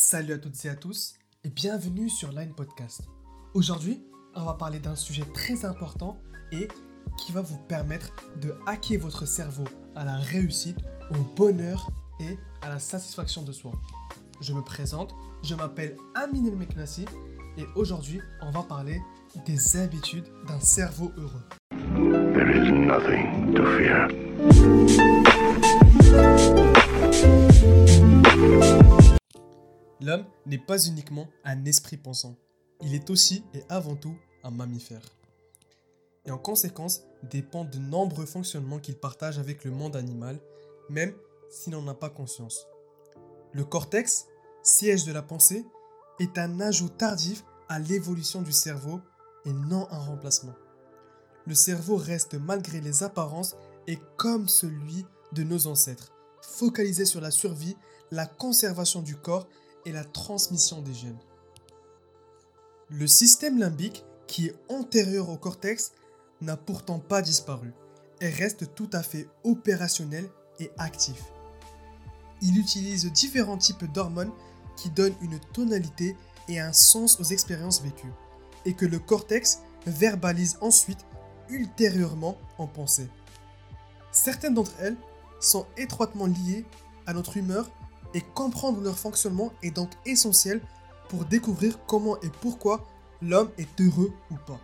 Salut à toutes et à tous et bienvenue sur Line Podcast. Aujourd'hui, on va parler d'un sujet très important et qui va vous permettre de hacker votre cerveau à la réussite, au bonheur et à la satisfaction de soi. Je me présente, je m'appelle Amin El Meknassi et aujourd'hui, on va parler des habitudes d'un cerveau heureux. There is nothing to fear. L'homme n'est pas uniquement un esprit pensant, il est aussi et avant tout un mammifère. Et en conséquence dépend de nombreux fonctionnements qu'il partage avec le monde animal, même s'il n'en a pas conscience. Le cortex, siège de la pensée, est un ajout tardif à l'évolution du cerveau et non un remplacement. Le cerveau reste malgré les apparences et comme celui de nos ancêtres, focalisé sur la survie, la conservation du corps la transmission des gènes. Le système limbique, qui est antérieur au cortex, n'a pourtant pas disparu et reste tout à fait opérationnel et actif. Il utilise différents types d'hormones qui donnent une tonalité et un sens aux expériences vécues, et que le cortex verbalise ensuite ultérieurement en pensée. Certaines d'entre elles sont étroitement liées à notre humeur et comprendre leur fonctionnement est donc essentiel pour découvrir comment et pourquoi l'homme est heureux ou pas.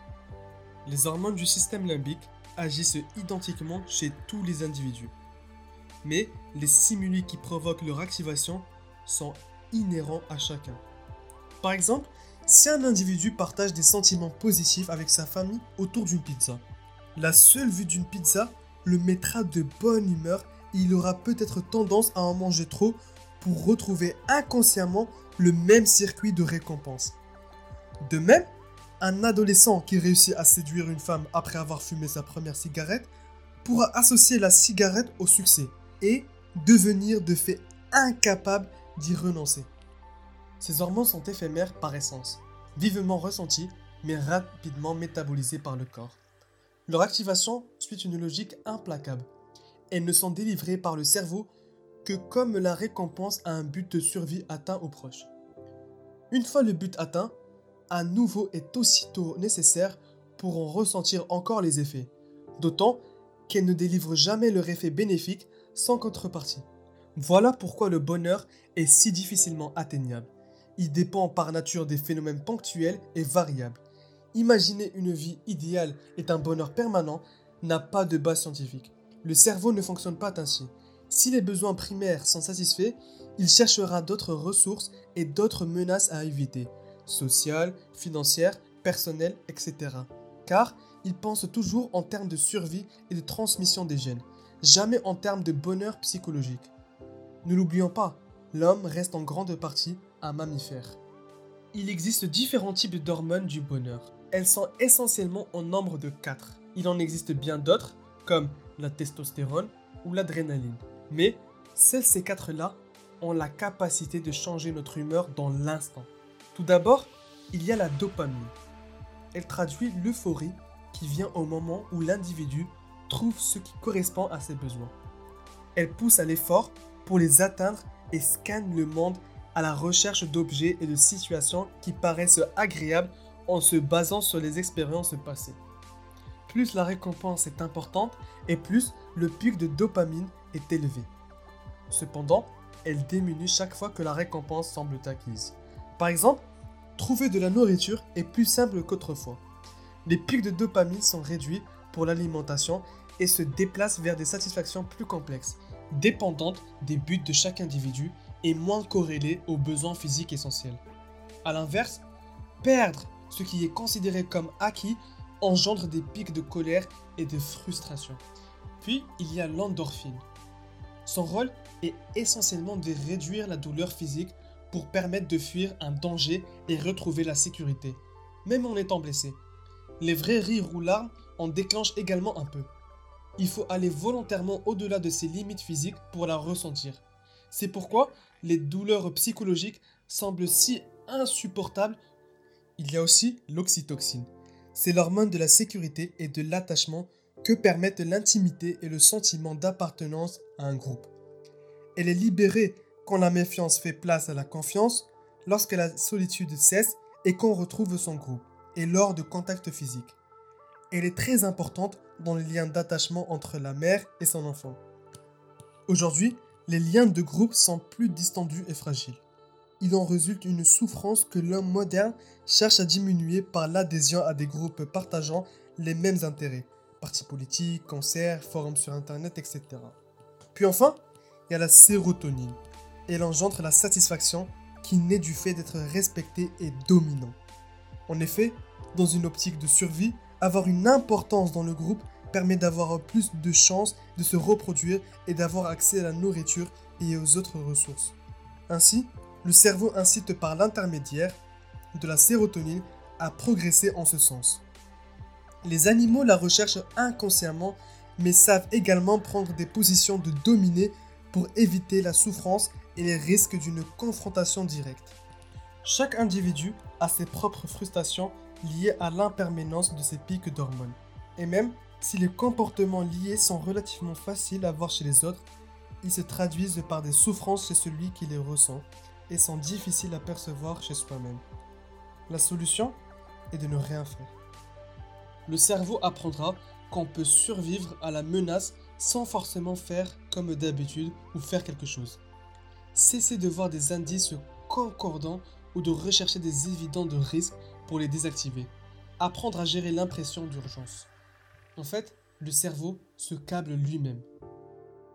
Les hormones du système limbique agissent identiquement chez tous les individus. Mais les stimuli qui provoquent leur activation sont inhérents à chacun. Par exemple, si un individu partage des sentiments positifs avec sa famille autour d'une pizza, la seule vue d'une pizza le mettra de bonne humeur et il aura peut-être tendance à en manger trop pour retrouver inconsciemment le même circuit de récompense. De même, un adolescent qui réussit à séduire une femme après avoir fumé sa première cigarette pourra associer la cigarette au succès et devenir de fait incapable d'y renoncer. Ces hormones sont éphémères par essence, vivement ressenties mais rapidement métabolisées par le corps. Leur activation suit une logique implacable. Elles ne sont délivrées par le cerveau que comme la récompense à un but de survie atteint ou proche. Une fois le but atteint, un nouveau est aussitôt nécessaire pour en ressentir encore les effets, d'autant qu'elle ne délivre jamais leur effet bénéfique sans contrepartie. Voilà pourquoi le bonheur est si difficilement atteignable. Il dépend par nature des phénomènes ponctuels et variables. Imaginer une vie idéale et un bonheur permanent n'a pas de base scientifique. Le cerveau ne fonctionne pas ainsi. Si les besoins primaires sont satisfaits, il cherchera d'autres ressources et d'autres menaces à éviter, sociales, financières, personnelles, etc. Car il pense toujours en termes de survie et de transmission des gènes, jamais en termes de bonheur psychologique. Ne l'oublions pas, l'homme reste en grande partie un mammifère. Il existe différents types d'hormones du bonheur. Elles sont essentiellement au nombre de 4. Il en existe bien d'autres, comme la testostérone ou l'adrénaline. Mais seuls ces quatre-là ont la capacité de changer notre humeur dans l'instant. Tout d'abord, il y a la dopamine. Elle traduit l'euphorie qui vient au moment où l'individu trouve ce qui correspond à ses besoins. Elle pousse à l'effort pour les atteindre et scanne le monde à la recherche d'objets et de situations qui paraissent agréables en se basant sur les expériences passées. Plus la récompense est importante et plus le pic de dopamine est élevé. Cependant, elle diminue chaque fois que la récompense semble acquise. Par exemple, trouver de la nourriture est plus simple qu'autrefois. Les pics de dopamine sont réduits pour l'alimentation et se déplacent vers des satisfactions plus complexes, dépendantes des buts de chaque individu et moins corrélées aux besoins physiques essentiels. A l'inverse, perdre ce qui est considéré comme acquis engendre des pics de colère et de frustration. Puis, il y a l'endorphine. Son rôle est essentiellement de réduire la douleur physique pour permettre de fuir un danger et retrouver la sécurité, même en étant blessé. Les vrais rires ou larmes en déclenchent également un peu. Il faut aller volontairement au-delà de ses limites physiques pour la ressentir. C'est pourquoi les douleurs psychologiques semblent si insupportables. Il y a aussi l'oxytocine. C'est l'hormone de la sécurité et de l'attachement que permettent l'intimité et le sentiment d'appartenance à un groupe. Elle est libérée quand la méfiance fait place à la confiance, lorsque la solitude cesse et qu'on retrouve son groupe, et lors de contacts physiques. Elle est très importante dans les liens d'attachement entre la mère et son enfant. Aujourd'hui, les liens de groupe sont plus distendus et fragiles. Il en résulte une souffrance que l'homme moderne cherche à diminuer par l'adhésion à des groupes partageant les mêmes intérêts, partis politiques, concerts, forums sur Internet, etc. Puis enfin, il y a la sérotonine. Elle engendre la satisfaction qui naît du fait d'être respecté et dominant. En effet, dans une optique de survie, avoir une importance dans le groupe permet d'avoir plus de chances de se reproduire et d'avoir accès à la nourriture et aux autres ressources. Ainsi, le cerveau incite par l'intermédiaire de la sérotonine à progresser en ce sens. Les animaux la recherchent inconsciemment mais savent également prendre des positions de dominer pour éviter la souffrance et les risques d'une confrontation directe. Chaque individu a ses propres frustrations liées à l'impermanence de ses pics d'hormones. Et même si les comportements liés sont relativement faciles à voir chez les autres, ils se traduisent par des souffrances chez celui qui les ressent sont difficiles à percevoir chez soi-même. La solution est de ne rien faire. Le cerveau apprendra qu'on peut survivre à la menace sans forcément faire comme d'habitude ou faire quelque chose. Cessez de voir des indices concordants ou de rechercher des évidents de risque pour les désactiver. Apprendre à gérer l'impression d'urgence. En fait, le cerveau se câble lui-même.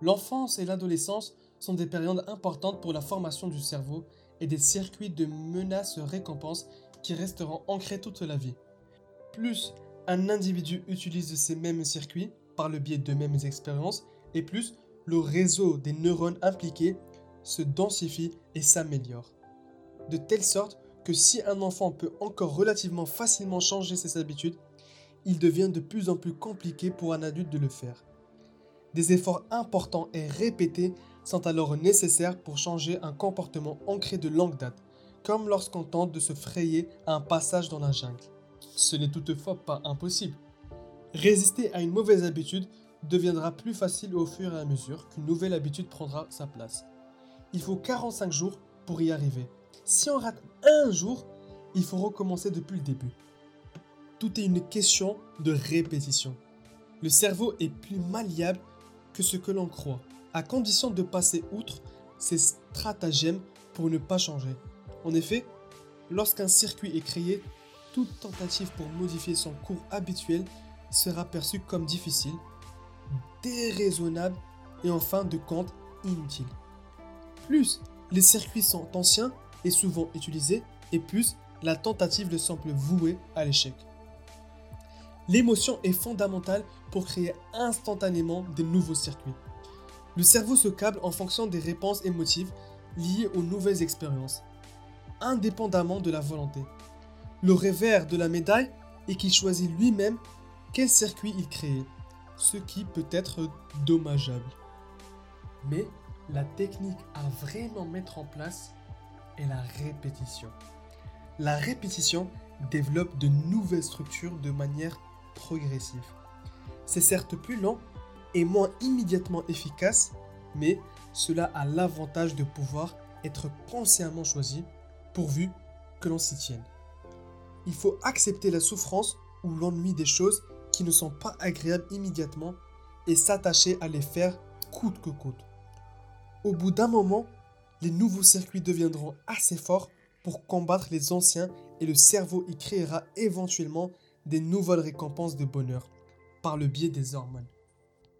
L'enfance et l'adolescence sont des périodes importantes pour la formation du cerveau et des circuits de menaces-récompenses qui resteront ancrés toute la vie. Plus un individu utilise ces mêmes circuits par le biais de mêmes expériences, et plus le réseau des neurones impliqués se densifie et s'améliore. De telle sorte que si un enfant peut encore relativement facilement changer ses habitudes, il devient de plus en plus compliqué pour un adulte de le faire. Des efforts importants et répétés sont alors nécessaires pour changer un comportement ancré de longue date, comme lorsqu'on tente de se frayer un passage dans la jungle. Ce n'est toutefois pas impossible. Résister à une mauvaise habitude deviendra plus facile au fur et à mesure qu'une nouvelle habitude prendra sa place. Il faut 45 jours pour y arriver. Si on rate un jour, il faut recommencer depuis le début. Tout est une question de répétition. Le cerveau est plus malléable que ce que l'on croit, à condition de passer outre ces stratagèmes pour ne pas changer. En effet, lorsqu'un circuit est créé, toute tentative pour modifier son cours habituel sera perçue comme difficile, déraisonnable et en fin de compte inutile. Plus les circuits sont anciens et souvent utilisés, et plus la tentative le semble vouée à l'échec. L'émotion est fondamentale pour créer instantanément de nouveaux circuits. Le cerveau se câble en fonction des réponses émotives liées aux nouvelles expériences, indépendamment de la volonté. Le revers de la médaille est qu'il choisit lui-même quel circuit il crée, ce qui peut être dommageable. Mais la technique à vraiment mettre en place est la répétition. La répétition développe de nouvelles structures de manière progressive. C'est certes plus lent et moins immédiatement efficace, mais cela a l'avantage de pouvoir être consciemment choisi pourvu que l'on s'y tienne. Il faut accepter la souffrance ou l'ennui des choses qui ne sont pas agréables immédiatement et s'attacher à les faire coûte que coûte. Au bout d'un moment, les nouveaux circuits deviendront assez forts pour combattre les anciens et le cerveau y créera éventuellement des nouvelles récompenses de bonheur par le biais des hormones.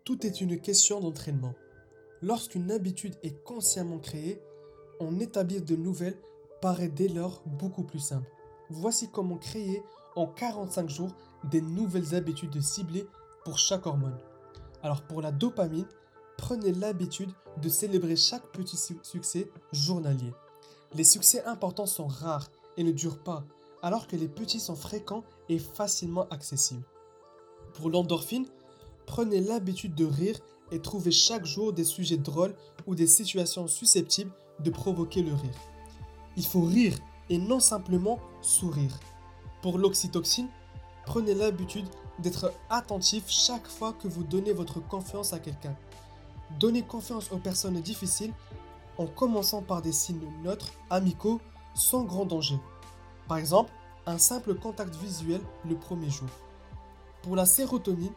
Tout est une question d'entraînement. Lorsqu'une habitude est consciemment créée, en établir de nouvelles paraît dès lors beaucoup plus simple. Voici comment créer en 45 jours des nouvelles habitudes ciblées pour chaque hormone. Alors pour la dopamine, prenez l'habitude de célébrer chaque petit succès journalier. Les succès importants sont rares et ne durent pas, alors que les petits sont fréquents et facilement accessibles. Pour l'endorphine, prenez l'habitude de rire et trouvez chaque jour des sujets drôles ou des situations susceptibles de provoquer le rire. Il faut rire et non simplement sourire. Pour l'oxytocine, prenez l'habitude d'être attentif chaque fois que vous donnez votre confiance à quelqu'un. Donnez confiance aux personnes difficiles en commençant par des signes neutres, amicaux, sans grand danger. Par exemple, un simple contact visuel le premier jour. Pour la sérotonine,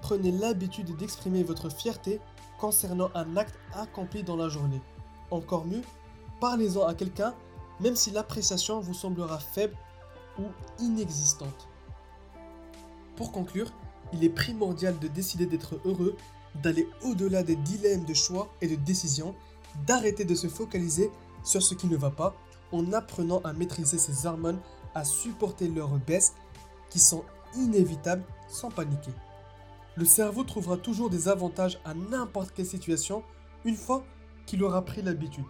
prenez l'habitude d'exprimer votre fierté concernant un acte accompli dans la journée. Encore mieux, parlez-en à quelqu'un même si l'appréciation vous semblera faible ou inexistante. Pour conclure, il est primordial de décider d'être heureux, d'aller au-delà des dilemmes de choix et de décisions, d'arrêter de se focaliser sur ce qui ne va pas en apprenant à maîtriser ses hormones, à supporter leurs baisses qui sont inévitables sans paniquer. Le cerveau trouvera toujours des avantages à n'importe quelle situation une fois qu'il aura pris l'habitude.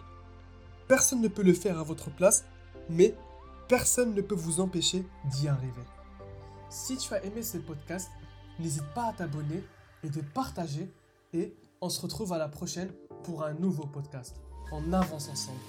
Personne ne peut le faire à votre place, mais personne ne peut vous empêcher d'y arriver. Si tu as aimé ce podcast, n'hésite pas à t'abonner et de partager et on se retrouve à la prochaine pour un nouveau podcast. On avance ensemble.